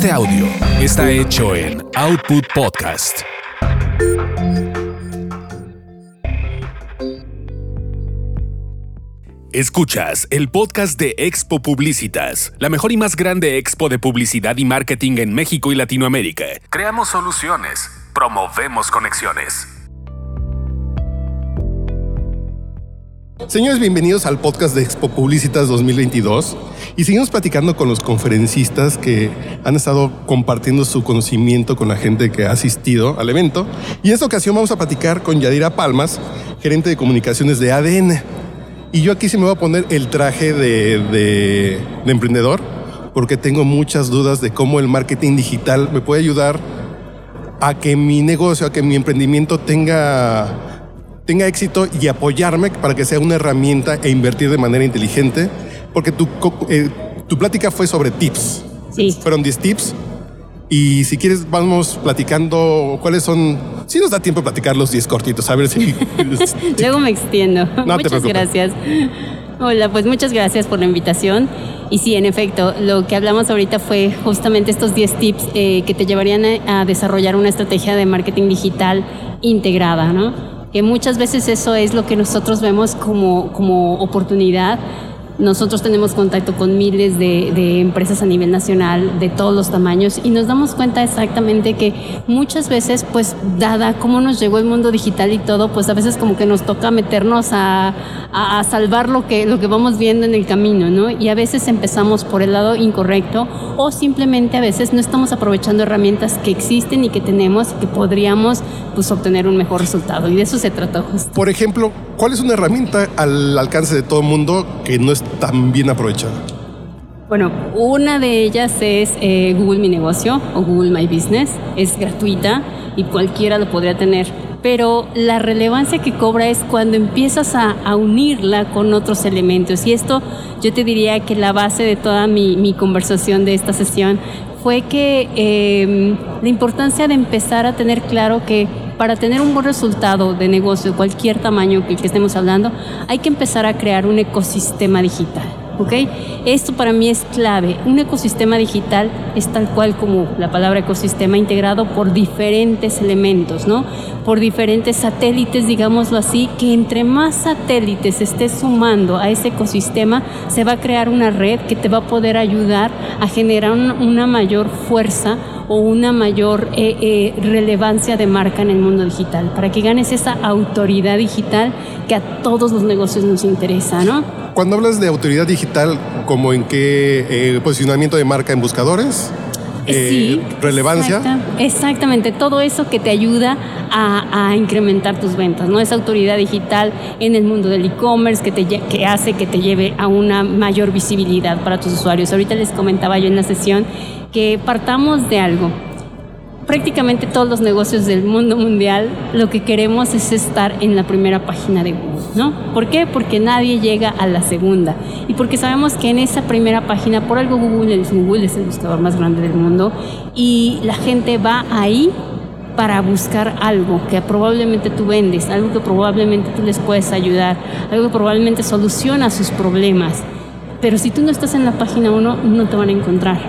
Este audio está hecho en Output Podcast. Escuchas el podcast de Expo Publicitas, la mejor y más grande expo de publicidad y marketing en México y Latinoamérica. Creamos soluciones, promovemos conexiones. Señores, bienvenidos al podcast de Expo Publicitas 2022 y seguimos platicando con los conferencistas que han estado compartiendo su conocimiento con la gente que ha asistido al evento. Y en esta ocasión vamos a platicar con Yadira Palmas, gerente de comunicaciones de ADN. Y yo aquí sí me voy a poner el traje de, de emprendedor porque tengo muchas dudas de cómo el marketing digital me puede ayudar a que mi negocio, a que mi emprendimiento tenga tenga éxito y apoyarme para que sea una herramienta e invertir de manera inteligente, porque tu, eh, tu plática fue sobre tips. Sí. Fueron 10 tips. Y si quieres, vamos platicando cuáles son. Si nos da tiempo platicar los 10 cortitos, a ver si. Luego me extiendo. No muchas gracias. Hola, pues muchas gracias por la invitación. Y sí, en efecto, lo que hablamos ahorita fue justamente estos 10 tips eh, que te llevarían a, a desarrollar una estrategia de marketing digital integrada, ¿no? Que muchas veces eso es lo que nosotros vemos como, como oportunidad. Nosotros tenemos contacto con miles de, empresas a nivel nacional de todos los tamaños y nos damos cuenta exactamente que muchas veces, pues dada cómo nos llegó el mundo digital y todo, pues a veces como que nos toca meternos a, salvar lo que, lo que vamos viendo en el camino, ¿no? Y a veces empezamos por el lado incorrecto o simplemente a veces no estamos aprovechando herramientas que existen y que tenemos y que podríamos pues obtener un mejor resultado. Y de eso se trata justo. Por ejemplo, ¿cuál es una herramienta al alcance de todo el mundo que no es tan bien aprovechada? Bueno, una de ellas es eh, Google Mi Negocio o Google My Business. Es gratuita y cualquiera lo podría tener. Pero la relevancia que cobra es cuando empiezas a, a unirla con otros elementos. Y esto yo te diría que la base de toda mi, mi conversación de esta sesión fue que eh, la importancia de empezar a tener claro que para tener un buen resultado de negocio, cualquier tamaño que, estemos hablando, hay que empezar a crear un ecosistema digital. ¿Ok? Esto para mí es clave. Un ecosistema digital es tal cual como la palabra ecosistema integrado por diferentes elementos, ¿no? Por diferentes satélites, digámoslo así, que entre más satélites estés sumando a ese ecosistema, se va a crear una red que te va a poder ayudar a generar una mayor fuerza o una mayor eh, eh, relevancia de marca en el mundo digital, para que ganes esa autoridad digital que a todos los negocios nos interesa, ¿no? Cuando hablas de autoridad digital, ¿como en qué eh, posicionamiento de marca en buscadores? Eh, sí, relevancia. Exacta, exactamente, todo eso que te ayuda a, a, incrementar tus ventas, ¿no? Esa autoridad digital en el mundo del e-commerce que, te, que hace que te lleve a una mayor visibilidad para tus usuarios. Ahorita les comentaba yo en la sesión que partamos de algo. Prácticamente todos los negocios del mundo mundial lo que queremos es estar en la primera página de Google, ¿no? ¿Por qué? Porque nadie llega a la segunda y porque sabemos que en esa primera página, por algo Google es, el buscador más grande del mundo y la gente va ahí para buscar algo que probablemente tú vendes, algo que probablemente tú les puedes ayudar, algo que probablemente soluciona sus problemas. Pero si tú no estás en la página 1, no te van a encontrar.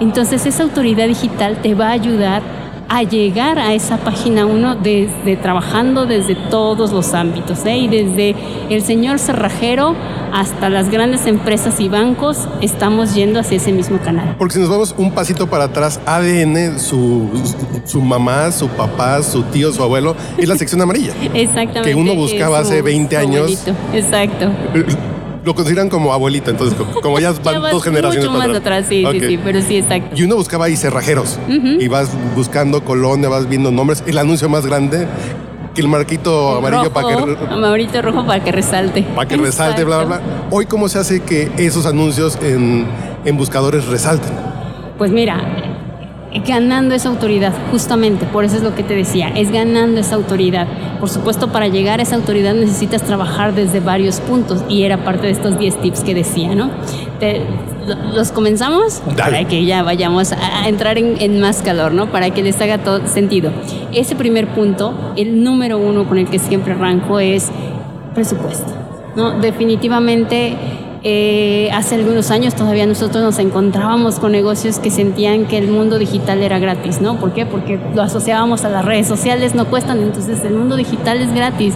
Entonces esa autoridad digital te va a ayudar a llegar a esa página 1 desde trabajando desde todos los ámbitos, ¿eh? y desde el señor cerrajero hasta las grandes empresas y bancos estamos yendo hacia ese mismo canal. Porque si nos vamos un pasito para atrás, ADN, su, su mamá, su papá, su tío, su abuelo, es la sección amarilla. Exactamente. Que uno buscaba hace 20 años. Abuelito. Exacto lo consideran como abuelita, entonces como ya van ya dos generaciones mucho más atrás, sí, okay. sí, sí, pero sí, exacto. Y uno buscaba ahí cerrajeros uh -huh. y vas buscando colonia, vas viendo nombres, el anuncio más grande que el marquito amarillo para que amarillo rojo para que resalte. Para que exacto. resalte, bla, bla, bla. Hoy cómo se hace que esos anuncios en, en buscadores resalten? Pues mira, ganando esa autoridad, justamente, por eso es lo que te decía, es ganando esa autoridad. Por supuesto, para llegar a esa autoridad necesitas trabajar desde varios puntos y era parte de estos 10 tips que decía, ¿no? Te, ¿Los comenzamos? Dale. Para que ya vayamos a entrar en, en, más calor, ¿no? Para que les haga todo sentido. Ese primer punto, el número uno con el que siempre arranco es presupuesto, ¿no? Definitivamente Eh, hace algunos años todavía nosotros nos encontrábamos con negocios que sentían que el mundo digital era gratis, ¿no? ¿Por qué? Porque lo asociábamos a las redes sociales, no cuestan, entonces el mundo digital es gratis.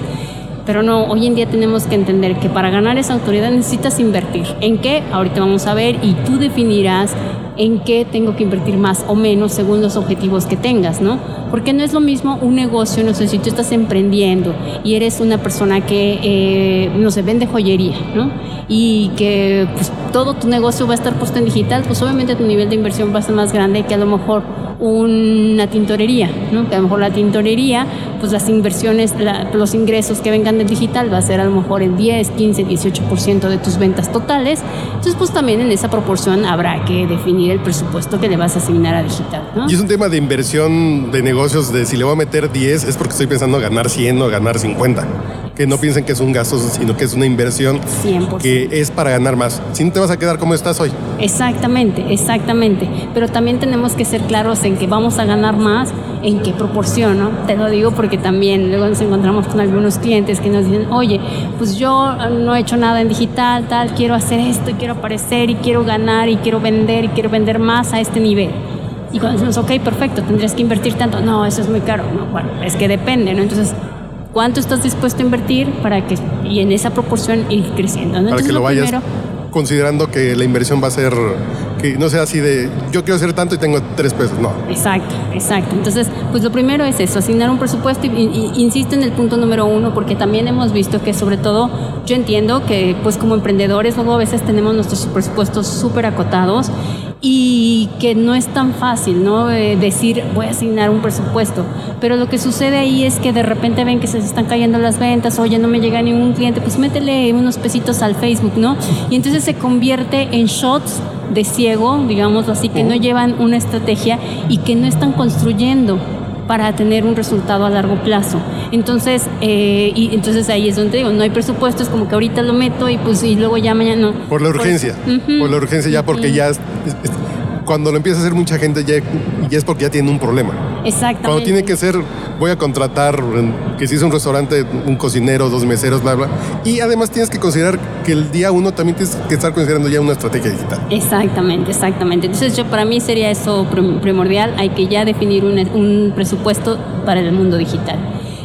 Pero no, hoy en día tenemos que entender que para ganar esa autoridad necesitas invertir. ¿En qué? Ahorita vamos a ver y tú definirás en qué tengo que invertir más o menos según los objetivos que tengas, ¿no? Porque no es lo mismo un negocio, no sé, si tú estás emprendiendo y eres una persona que, eh, no sé, vende joyería, ¿no? Y que pues, todo tu negocio va a estar puesto en digital, pues obviamente tu nivel de inversión va a ser más grande que a lo mejor una tintorería, ¿no? Que a lo mejor la tintorería, pues las inversiones, los ingresos que vengan del digital va a ser a lo mejor el 10, 15, 18% de tus ventas totales. Entonces, pues también en esa proporción habrá que definir el presupuesto que le vas a asignar a digital. Y es un tema de inversión de negocios de si le voy a meter 10 es porque estoy pensando ganar 100 o ganar 50 que no piensen que es un gasto, sino que es una inversión que es para ganar más. Si no te vas a quedar como estás hoy. Exactamente, exactamente. Pero también tenemos que ser claros en que vamos a ganar más, en qué proporción, ¿no? Te lo digo porque también luego nos encontramos con algunos clientes que nos dicen, oye, pues yo no he hecho nada en digital, tal, quiero hacer esto, y quiero aparecer y quiero ganar y quiero vender y quiero vender más a este nivel. Y cuando decimos, ok, perfecto, tendrías que invertir tanto. No, eso es muy caro. No, bueno, es que depende, ¿no? Entonces, cuánto estás dispuesto a invertir para que y en esa proporción ir creciendo. Para que lo, vayas considerando que la inversión va a ser que no sea así de yo quiero hacer tanto y tengo tres pesos, no. Exacto, exacto. Entonces, pues lo primero es eso, asignar un presupuesto y, insisto en el punto número uno porque también hemos visto que sobre todo yo entiendo que pues como emprendedores luego a veces tenemos nuestros presupuestos súper acotados y que no es tan fácil, ¿no? Eh, decir voy a asignar un presupuesto. Pero lo que sucede ahí es que de repente ven que se están cayendo las ventas, oye, no me llega ningún cliente, pues métele unos pesitos al Facebook, ¿no? Y entonces se convierte en shots de ciego, digamos así, que no llevan una estrategia y que no están construyendo para tener un resultado a largo plazo. Entonces, eh, y entonces ahí es donde digo, no hay presupuesto, es como que ahorita lo meto y pues y luego ya mañana no. Por la urgencia, por la urgencia ya porque ya cuando lo empieza a hacer mucha gente ya, ya es porque ya tiene un problema. Exactamente. Cuando tiene que ser, voy a contratar, que si es un restaurante, un cocinero, dos meseros, bla, bla. Y además tienes que considerar que el día uno también tienes que estar considerando ya una estrategia digital. Exactamente, exactamente. Entonces yo para mí sería eso primordial, hay que ya definir un, un presupuesto para el mundo digital.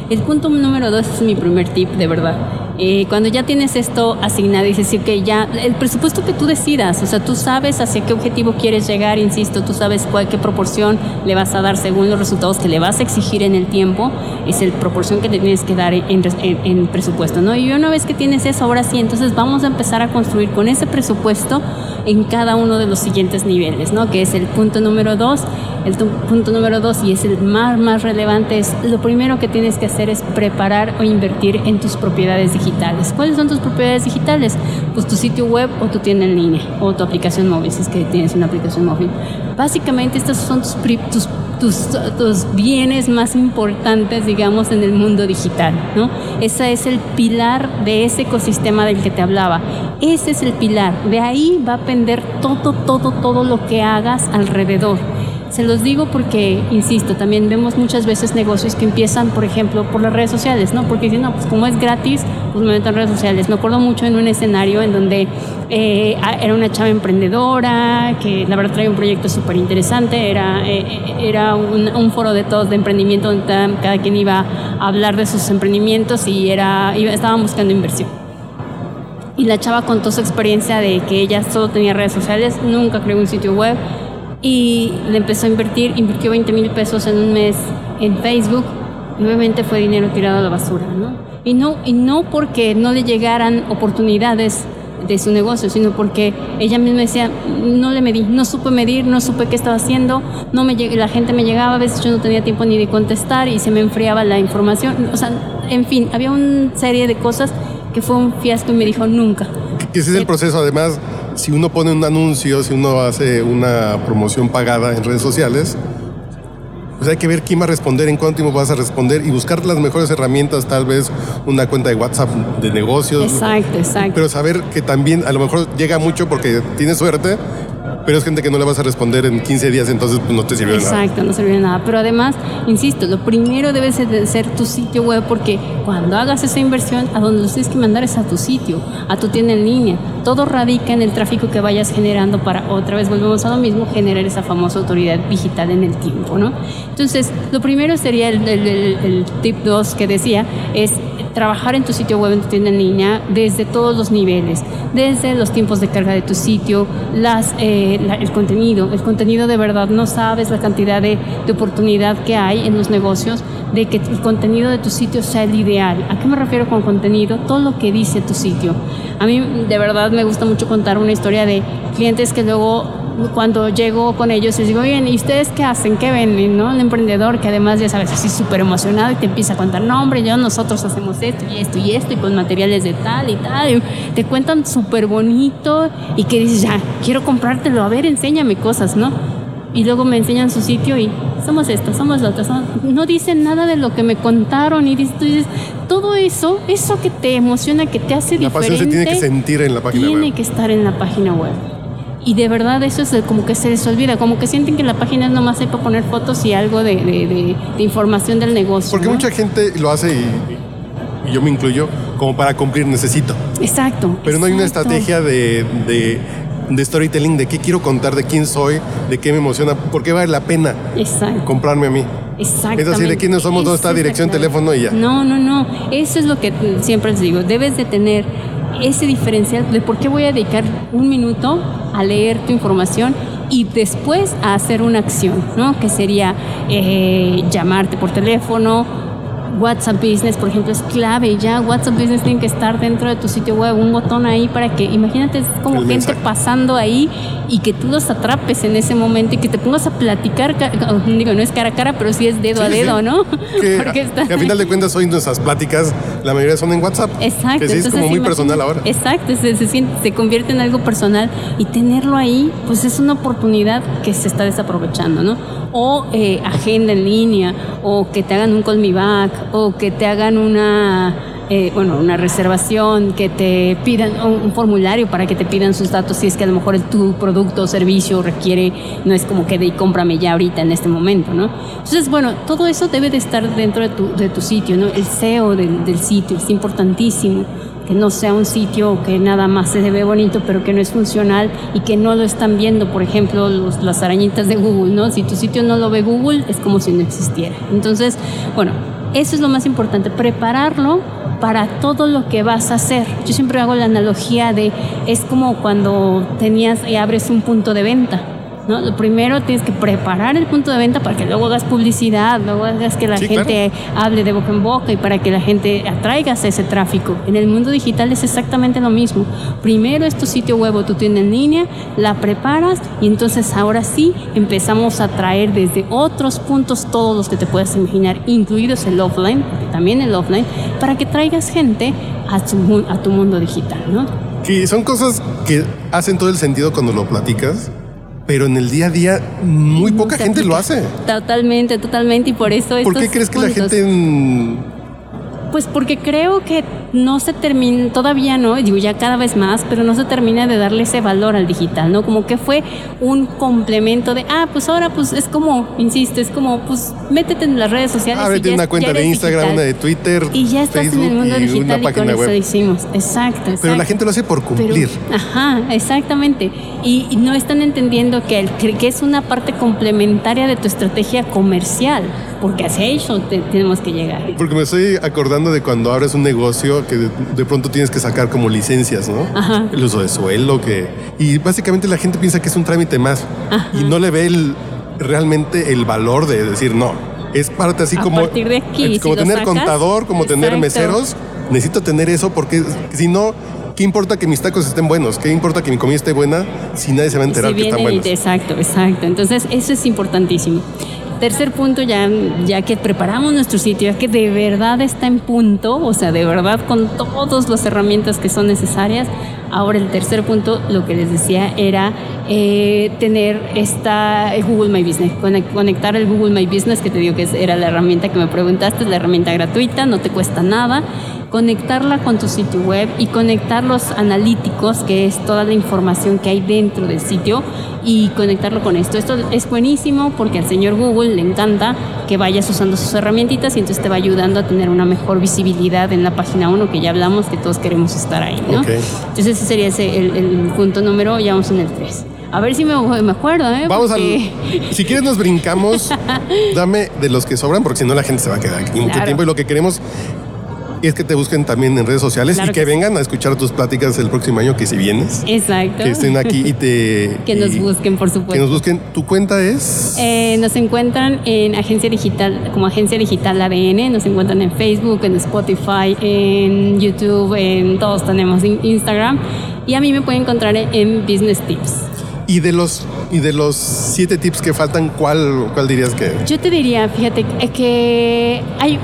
El punto número dos es mi primer tip, de verdad cuando ya tienes esto asignado, es decir, que ya el presupuesto que tú decidas, o sea, tú sabes hacia qué objetivo quieres llegar, insisto, tú sabes cuál, qué proporción le vas a dar según los resultados que le vas a exigir en el tiempo, es el proporción que te tienes que dar en, en presupuesto, ¿no? Y una vez que tienes eso, ahora sí, entonces vamos a empezar a construir con ese presupuesto en cada uno de los siguientes niveles, ¿no? Que es el punto número dos. El punto número dos, y es el más, más relevante, es lo primero que tienes que hacer es preparar o invertir en tus propiedades digitales. ¿Cuáles son tus propiedades digitales? Pues tu sitio web o tu tienda en línea o tu aplicación móvil, si es que tienes una aplicación móvil. Básicamente estos son tus, tus tus, tus, bienes más importantes, digamos, en el mundo digital, ¿no? Ese es el pilar de ese ecosistema del que te hablaba. Ese es el pilar. De ahí va a pender todo, todo, todo lo que hagas alrededor. Se los digo porque, insisto, también vemos muchas veces negocios que empiezan, por ejemplo, por las redes sociales, ¿no? Porque dicen, no, pues como es gratis, pues me meto en redes sociales. Me acuerdo mucho en un escenario en donde eh, era una chava emprendedora, que la verdad traía un proyecto súper interesante, era, eh, eh, era un, foro de todos de emprendimiento donde cada quien iba a hablar de sus emprendimientos y era, iba, estaban buscando inversión. Y la chava contó su experiencia de que ella solo tenía redes sociales, nunca creó un sitio web, y le empezó a invertir, invirtió 20 mil pesos en un mes en Facebook y obviamente fue dinero tirado a la basura, ¿no? Y no, y no porque no le llegaran oportunidades de su negocio, sino porque ella misma decía, no le medí, no supe medir, no supe qué estaba haciendo, no me la gente me llegaba, a veces yo no tenía tiempo ni de contestar y se me enfriaba la información, o sea, en fin, había una serie de cosas que fue un fiasco y me dijo nunca. Ese es el proceso, además, si uno pone un anuncio, si uno hace una promoción pagada en redes sociales, pues hay que ver quién va a responder, en cuánto tiempo vas a responder y buscar las mejores herramientas, tal vez una cuenta de WhatsApp de negocios. Exacto, exacto. Pero saber que también a lo mejor llega mucho porque tienes suerte pero es gente que no le vas a responder en 15 días, entonces pues, no te sirve de nada. Exacto, no sirve de nada. Pero además, insisto, lo primero debe ser tu sitio web porque cuando hagas esa inversión, a donde los tienes que mandar es a tu sitio, a tu tienda en línea. Todo radica en el tráfico que vayas generando para, otra vez volvemos a lo mismo, generar esa famosa autoridad digital en el tiempo, ¿no? Entonces, lo primero sería el, el tip 2 que decía, es trabajar en tu sitio web, en tu tienda en línea, desde todos los niveles, desde los tiempos de carga de tu sitio, eh, el contenido. El contenido de verdad, no sabes la cantidad de, de, oportunidad que hay en los negocios de que el contenido de tu sitio sea el ideal. ¿A qué me refiero con contenido? Todo lo que dice tu sitio. A mí de verdad me gusta mucho contar una historia de clientes que luego cuando llego con ellos les digo, bien, ¿y ustedes qué hacen? ¿Qué venden? ¿no? El emprendedor que además ya sabes, así súper emocionado y te empieza a contar, no hombre, yo nosotros hacemos esto y esto y esto y con materiales de tal y tal. Y te cuentan súper bonito y que dices, ya, quiero comprártelo, a ver, enséñame cosas, ¿no? Y luego me enseñan su sitio y somos esto, somos lo otro. No dicen nada de lo que me contaron y dices, tú dices, todo eso, eso que te emociona, que te hace diferente. La pasión se tiene que sentir en la página web. Tiene que estar en la página web y de verdad eso es como que se les olvida, como que sienten que la página es nomás hay para poner fotos y algo de, de, información del negocio. Porque mucha gente lo hace y, yo me incluyo como para cumplir necesito. Exacto. Pero no hay una estrategia de, de, storytelling de qué quiero contar, de quién soy, de qué me emociona, por qué vale la pena comprarme a mí. Exactamente. Es así, de quiénes somos, dónde está dirección, teléfono y ya. No, no, no. Eso es lo que siempre les digo. Debes de tener ese diferencial de por qué voy a dedicar un minuto a leer tu información y después a hacer una acción, ¿no? Que sería eh, llamarte por teléfono, WhatsApp Business, por ejemplo, es clave. Ya WhatsApp Business tiene que estar dentro de tu sitio web, un botón ahí para que, imagínate, es como gente pasando ahí y que tú los atrapes en ese momento y que te pongas a platicar, digo, no es cara a cara, pero sí es dedo a dedo, ¿no? Porque a, final de cuentas hoy nuestras pláticas, la mayoría son en WhatsApp. Exacto. Que es como muy personal ahora. Exacto, se, se, se convierte en algo personal y tenerlo ahí, pues es una oportunidad que se está desaprovechando, ¿no? O eh, agenda en línea, o que te hagan un call me back, o que te hagan una eh, bueno, una reservación, que te pidan un, formulario para que te pidan sus datos si es que a lo mejor tu producto o servicio requiere, no es como que de cómprame ya ahorita en este momento, ¿no? Entonces, bueno, todo eso debe de estar dentro de tu, de tu sitio, ¿no? El SEO del, del sitio es importantísimo que no sea un sitio que nada más se ve bonito, pero que no es funcional y que no lo están viendo, por ejemplo, los, las arañitas de Google, ¿no? Si tu sitio no lo ve Google, es como si no existiera. Entonces, bueno, eso es lo más importante, prepararlo para todo lo que vas a hacer. Yo siempre hago la analogía de, es como cuando tenías y abres un punto de venta lo primero tienes que preparar el punto de venta para que luego hagas publicidad, luego hagas que la gente hable de boca en boca y para que la gente atraiga ese tráfico. En el mundo digital es exactamente lo mismo. Primero es tu sitio web o tu tienda en línea, la preparas y entonces ahora sí empezamos a traer desde otros puntos todos los que te puedas imaginar, incluidos el offline, también el offline, para que traigas gente a tu, a tu mundo digital, ¿no? Que son cosas que hacen todo el sentido cuando lo platicas pero en el día a día muy poca gente lo hace. Totalmente, totalmente, y por eso... ¿Por qué crees que la gente pues porque creo que no se termina, todavía no, digo ya cada vez más, pero no se termina de darle ese valor al digital, ¿no? Como que fue un complemento de, ah, pues ahora pues es como, insisto, es como, pues métete en las redes sociales. Ah, una cuenta de Instagram, una de Twitter. Y ya estás en el mundo digital y con eso hicimos. Exacto, Pero la gente lo hace por cumplir. ajá, exactamente. Y, no están entendiendo que, que es una parte complementaria de tu estrategia comercial porque hacia eso tenemos que llegar. Porque me estoy acordando de cuando abres un negocio que de, pronto tienes que sacar como licencias, ¿no? Ajá. El uso de suelo, que... Y básicamente la gente piensa que es un trámite más y no le ve el, realmente el valor de decir, no, es parte así como... como tener contador, como tener meseros. Necesito tener eso porque si no, ¿qué importa que mis tacos estén buenos? ¿Qué importa que mi comida esté buena si nadie se va a enterar que están buenos? Exacto, exacto. Entonces, eso es importantísimo. Tercer punto, ya, ya que preparamos nuestro sitio, ya que de verdad está en punto, o sea, de verdad con todas las herramientas que son necesarias, Ahora el tercer punto, lo que les decía, era eh, tener esta Google My Business, conectar el Google My Business, que te digo que era la herramienta que me preguntaste, es la herramienta gratuita, no te cuesta nada conectarla con tu sitio web y conectar los analíticos, que es toda la información que hay dentro del sitio, y conectarlo con esto. Esto es buenísimo porque al señor Google le encanta que vayas usando sus herramientitas y entonces te va ayudando a tener una mejor visibilidad en la página 1, que ya hablamos que todos queremos estar ahí, ¿no? Entonces ese sería el, punto número, ya vamos en el 3. A ver si me, me acuerdo, ¿eh? Vamos a. Si quieres, nos brincamos. Dame de los que sobran, porque si no, la gente se va a quedar aquí mucho tiempo. Y lo que queremos y es que te busquen también en redes sociales y que, vengan a escuchar tus pláticas el próximo año que si vienes. Exacto. Que estén aquí y te... que nos busquen, por supuesto. Que nos busquen. ¿Tu cuenta es? Eh, nos encuentran en Agencia Digital, como Agencia Digital ADN, nos encuentran en Facebook, en Spotify, en YouTube, en todos tenemos Instagram. Y a mí me pueden encontrar en Business Tips. Y de los y de los siete tips que faltan, ¿cuál, cuál dirías que? Yo te diría, fíjate, que hay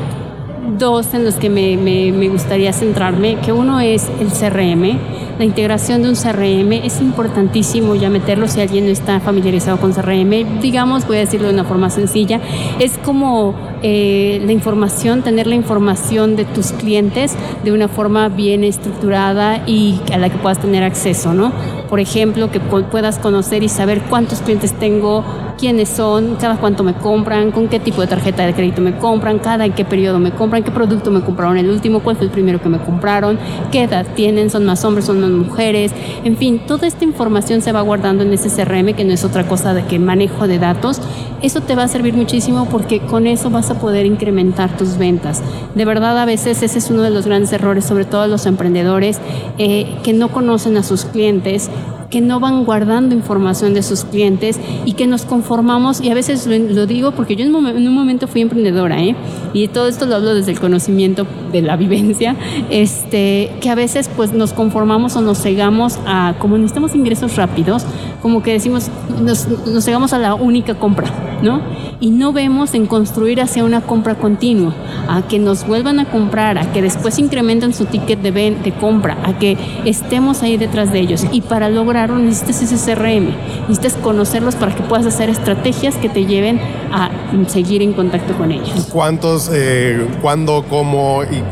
dos en los que me, me, gustaría centrarme, que uno es el CRM. La integración de un CRM es importantísimo ya meterlo si alguien no está familiarizado con CRM. Digamos, voy a decirlo de una forma sencilla, es como eh, la información, tener la información de tus clientes de una forma bien estructurada y a la que puedas tener acceso, ¿no? Por ejemplo, que puedas conocer y saber cuántos clientes tengo, quiénes son, cada cuánto me compran, con qué tipo de tarjeta de crédito me compran, cada en qué periodo me compran, qué producto me compraron el último, cuál fue el primero que me compraron, qué edad tienen, son más hombres, son más mujeres, en fin, toda esta información se va guardando en ese CRM que no es otra cosa de que manejo de datos. Eso te va a servir muchísimo porque con eso vas a poder incrementar tus ventas. De verdad, a veces ese es uno de los grandes errores, sobre todo los emprendedores eh, que no conocen a sus clientes que no van guardando información de sus clientes y que nos conformamos, y a veces lo, digo porque yo en un, momento fui emprendedora, ¿eh? y todo esto lo hablo desde el conocimiento de la vivencia, este, que a veces pues nos conformamos o nos cegamos a, como necesitamos ingresos rápidos, como que decimos, nos, nos cegamos a la única compra, ¿no? Y no vemos en construir hacia una compra continua, a que nos vuelvan a comprar, a que después incrementen su ticket de, de compra, a que estemos ahí detrás de ellos. Y para lograr necesitas ese CRM, necesitas conocerlos para que puedas hacer estrategias que te lleven a seguir en contacto con ellos. ¿Cuántos, eh, cuándo, cómo y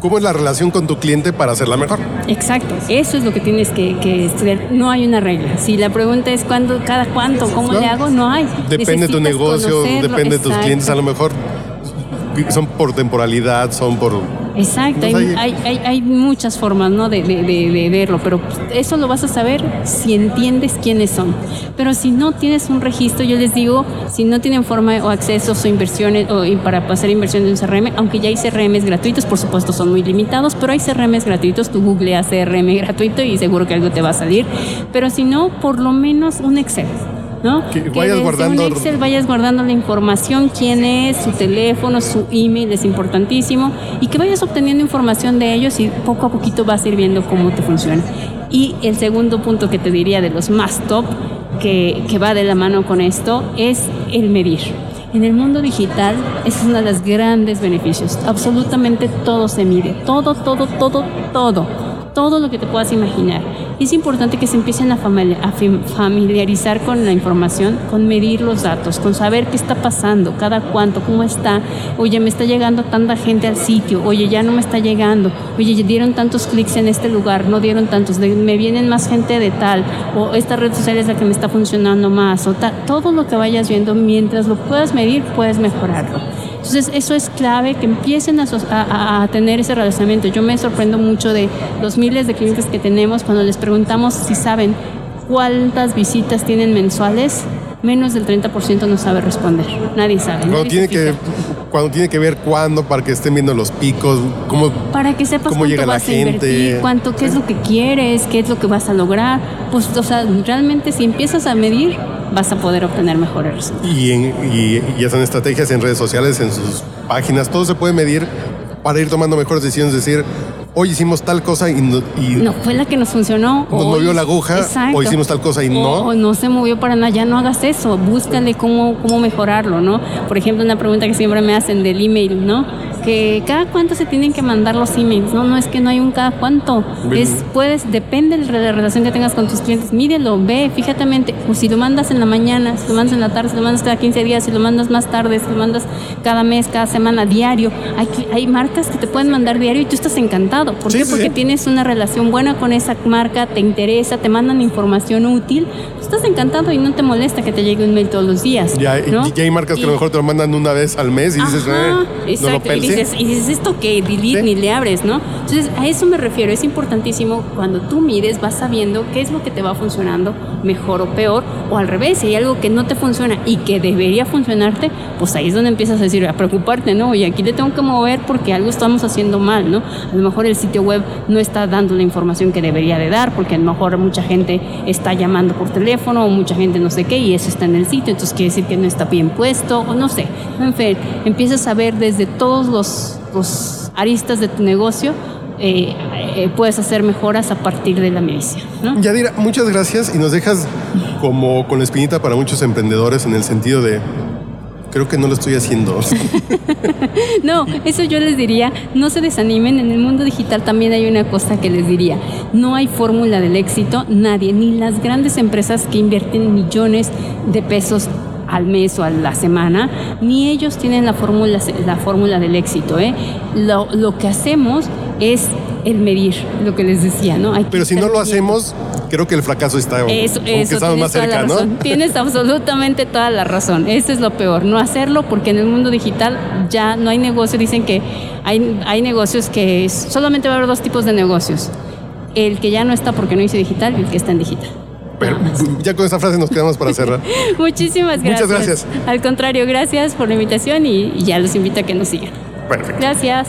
cómo es la relación con tu cliente para hacerla mejor? Exacto, eso es lo que tienes que, estudiar. No hay una regla. Si la pregunta es cuándo, cada cuánto, cómo le hago, no hay. Depende de tu negocio, depende de tus clientes, a lo mejor son por temporalidad, son por Exacto, hay, hay, muchas formas ¿no? de, verlo, pero eso lo vas a saber si entiendes quiénes son. Pero si no tienes un registro, yo les digo, si no tienen forma o accesos o inversiones o para hacer inversión en un CRM, aunque ya hay CRMs gratuitos, por supuesto son muy limitados, pero hay CRMs gratuitos, tú googleas CRM gratuito y seguro que algo te va a salir. Pero si no, por lo menos un Excel. ¿No? Que, vayas guardando. Un Excel vayas guardando la información, quién es, su teléfono, su email, es importantísimo, y que vayas obteniendo información de ellos y poco a poquito vas a ir viendo cómo te funciona. Y el segundo punto que te diría de los más top, que, que va de la mano con esto, es el medir. En el mundo digital, es uno de los grandes beneficios. Absolutamente todo se mide. Todo, todo, todo, todo. Todo lo que te puedas imaginar es importante que se empiecen a familiarizar con la información, con medir los datos, con saber qué está pasando, cada cuánto, cómo está. Oye, me está llegando tanta gente al sitio, oye, ya no me está llegando, oye, dieron tantos clics en este lugar, no dieron tantos, me vienen más gente de tal, o esta red social es la que me está funcionando más, o todo lo que vayas viendo, mientras lo puedas medir, puedes mejorarlo. Entonces, eso es clave, que empiecen a, tener ese relacionamiento. Yo me sorprendo mucho de los miles de clientes que tenemos cuando les preguntamos si saben cuántas visitas tienen mensuales. Menos del 30% no sabe responder. Nadie sabe. Cuando, tiene que, cuando tiene que ver cuándo, para que estén viendo los picos, cómo, para que sepas cómo llega la gente. cuánto, qué es lo que quieres, qué es lo que vas a lograr. Pues, o sea, realmente si empiezas a medir, vas a poder obtener mejores. Y, y, y hacen estrategias en redes sociales, en sus páginas, todo se puede medir para ir tomando mejores decisiones, es decir, hoy hicimos tal cosa y no, y No fue la que nos funcionó. nos Hoy- movió la aguja, Exacto. o hicimos tal cosa y O- no. O no se movió para nada, ya no hagas eso, búscale cómo, cómo mejorarlo, ¿no? Por ejemplo, una pregunta que siempre me hacen del email, ¿no? Que cada cuánto se tienen que mandar los emails, ¿no? No es que no hay un cada cuánto, Bien. es, puedes, depende de la relación que tengas con tus clientes, mídelo, ve, fíjate, pues si lo mandas en la mañana, si lo mandas en la tarde, si lo mandas cada 15 días, si lo mandas más tarde, si lo mandas cada mes, cada semana, diario, hay, hay marcas que te pueden mandar diario y tú estás encantado, ¿por Sí, qué? sí, Porque sí. tienes una relación buena con esa marca, te interesa, te mandan información útil, estás encantado y no te molesta que te llegue un mail todos los días. Ya, y- ¿no? ya hay marcas que a lo Y- mejor te lo mandan una vez al mes y dices, Ajá, eh, no lo exacto. y, dices, y dices, ¿esto qué? Delete Sí. ni le abres, ¿no? Entonces, a eso me refiero. Es importantísimo cuando tú mides, vas sabiendo qué es lo que te va funcionando mejor o peor, o al revés, si hay algo que no te funciona y que debería funcionarte, pues ahí es donde empiezas a decir, a preocuparte, ¿no? Y aquí le tengo que mover porque algo estamos haciendo mal, ¿no? A lo mejor el sitio web no está dando la información que debería de dar, porque a lo mejor mucha gente está llamando por teléfono o mucha gente no sé qué, y eso está en el sitio, entonces quiere decir que no está bien puesto, o no sé. En fin, empiezas a ver desde todos los, los aristas de tu negocio, eh, eh, puedes hacer mejoras a partir de la medición, ¿no? Yadira, muchas gracias y nos dejas como con la espinita para muchos emprendedores en el sentido de, creo que no lo estoy haciendo. No, eso yo les diría, no se desanimen, en el mundo digital también hay una cosa que les diría, no hay fórmula del éxito, nadie, ni las grandes empresas que invierten millones de pesos al mes o a la semana, ni ellos tienen la fórmula, la fórmula del éxito. ¿eh? Lo, lo que hacemos es el medir, lo que les decía, ¿no? Hay Pero si no lo hacemos, creo que el fracaso está Eso, eso, estamos más cerca. Tienes absolutamente toda la razón. Eso es lo peor, no hacerlo porque en el mundo digital ya no hay negocio. Dicen que hay, hay negocios que solamente va a haber dos tipos de negocios. El que ya no está porque no hizo digital y el que está en digital. Pero ya con esa frase nos quedamos para cerrar. Muchísimas gracias. Muchas gracias. Al contrario, gracias por la invitación y, y ya los invito a que nos sigan. Perfecto. Gracias.